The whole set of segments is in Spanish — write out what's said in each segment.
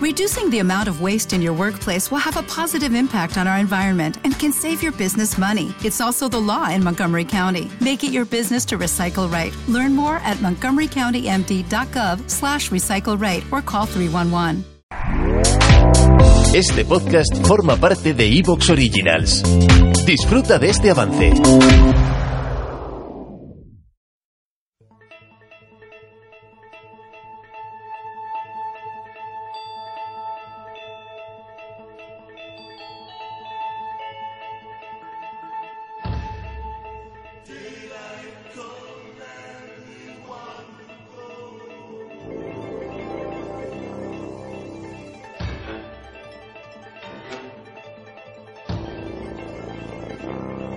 Reducing the amount of waste in your workplace will have a positive impact on our environment and can save your business money. It's also the law in Montgomery County. Make it your business to recycle right. Learn more at montgomerycountymd.gov slash recycle right or call 311. Este podcast forma parte de Evox Originals. Disfruta de este avance.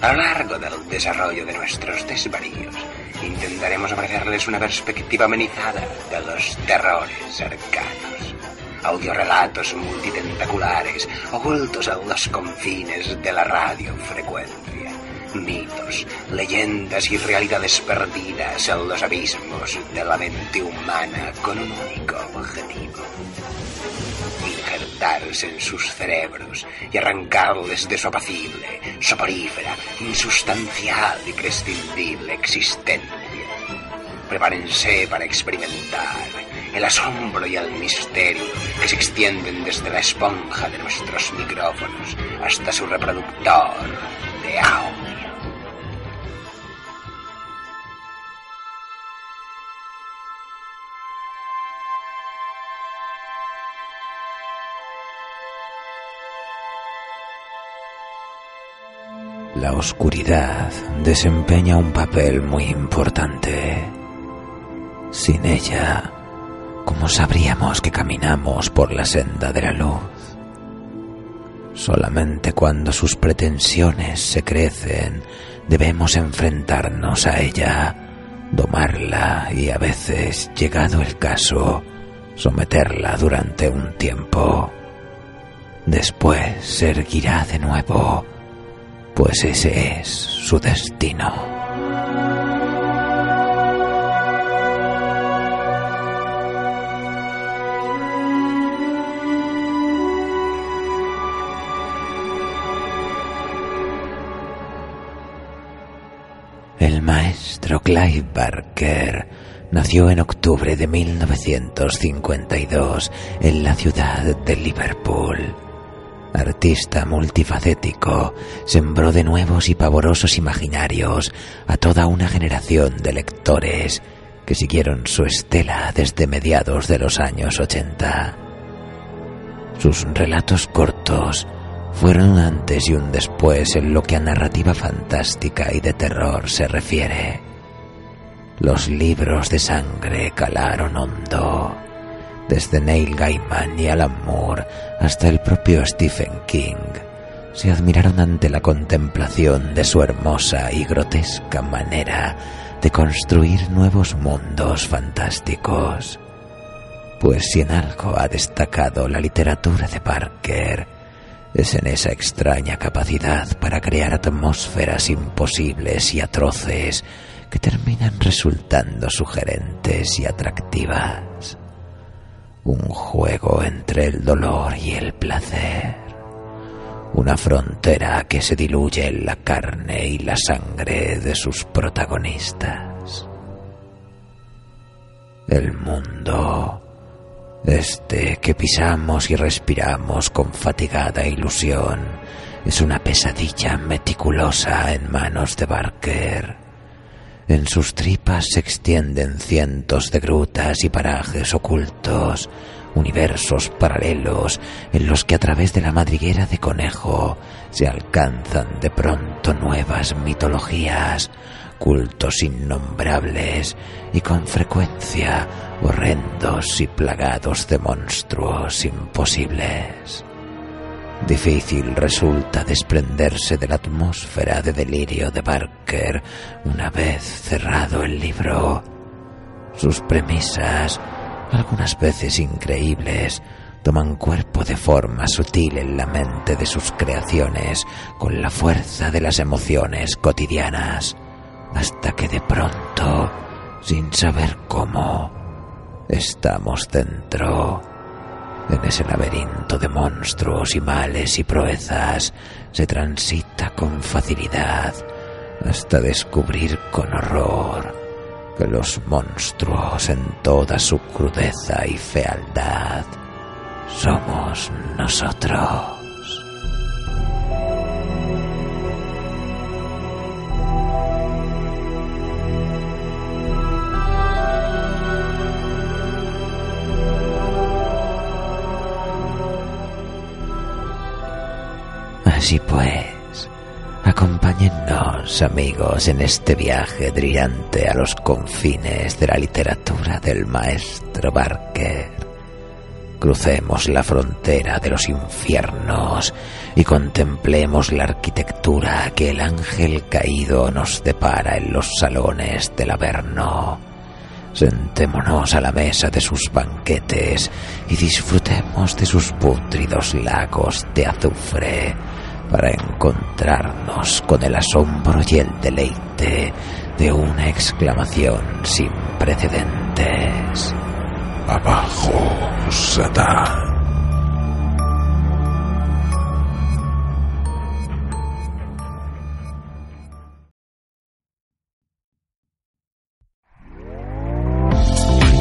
A lo largo del desarrollo de nuestros desvaríos, intentaremos ofrecerles una perspectiva amenizada de los terrores arcanos. Audiorelatos multitentaculares ocultos en los confines de la radiofrecuencia. Mitos, leyendas y realidades perdidas en los abismos de la mente humana con un único objetivo injertarse en sus cerebros y arrancarles de su apacible, soporífera, insustancial y prescindible existencia. Prepárense para experimentar el asombro y el misterio que se extienden desde la esponja de nuestros micrófonos hasta su reproductor de audio. La oscuridad desempeña un papel muy importante. Sin ella, ¿cómo sabríamos que caminamos por la senda de la luz? Solamente cuando sus pretensiones se crecen debemos enfrentarnos a ella, domarla y a veces, llegado el caso, someterla durante un tiempo. Después se erguirá de nuevo pues ese es su destino. El maestro Clive Barker nació en octubre de 1952 en la ciudad de Liverpool artista multifacético, sembró de nuevos y pavorosos imaginarios a toda una generación de lectores que siguieron su estela desde mediados de los años 80. Sus relatos cortos fueron un antes y un después en lo que a narrativa fantástica y de terror se refiere. Los libros de sangre calaron hondo desde Neil Gaiman y Alan Moore hasta el propio Stephen King, se admiraron ante la contemplación de su hermosa y grotesca manera de construir nuevos mundos fantásticos. Pues si en algo ha destacado la literatura de Parker, es en esa extraña capacidad para crear atmósferas imposibles y atroces que terminan resultando sugerentes y atractivas un juego entre el dolor y el placer, una frontera que se diluye en la carne y la sangre de sus protagonistas. El mundo, este que pisamos y respiramos con fatigada ilusión, es una pesadilla meticulosa en manos de Barker en sus tripas se extienden cientos de grutas y parajes ocultos, universos paralelos en los que a través de la madriguera de conejo se alcanzan de pronto nuevas mitologías, cultos innombrables y con frecuencia horrendos y plagados de monstruos imposibles. Difícil resulta desprenderse de la atmósfera de delirio de Barker una vez cerrado el libro. Sus premisas, algunas veces increíbles, toman cuerpo de forma sutil en la mente de sus creaciones con la fuerza de las emociones cotidianas, hasta que de pronto, sin saber cómo, estamos dentro. En ese laberinto de monstruos y males y proezas se transita con facilidad hasta descubrir con horror que los monstruos en toda su crudeza y fealdad somos nosotros. Así pues, acompáñennos amigos en este viaje brillante a los confines de la literatura del maestro Barker. Crucemos la frontera de los infiernos y contemplemos la arquitectura que el ángel caído nos depara en los salones del Averno. Sentémonos a la mesa de sus banquetes y disfrutemos de sus pútridos lagos de azufre para encontrarnos con el asombro y el deleite de una exclamación sin precedentes. Abajo, Satán.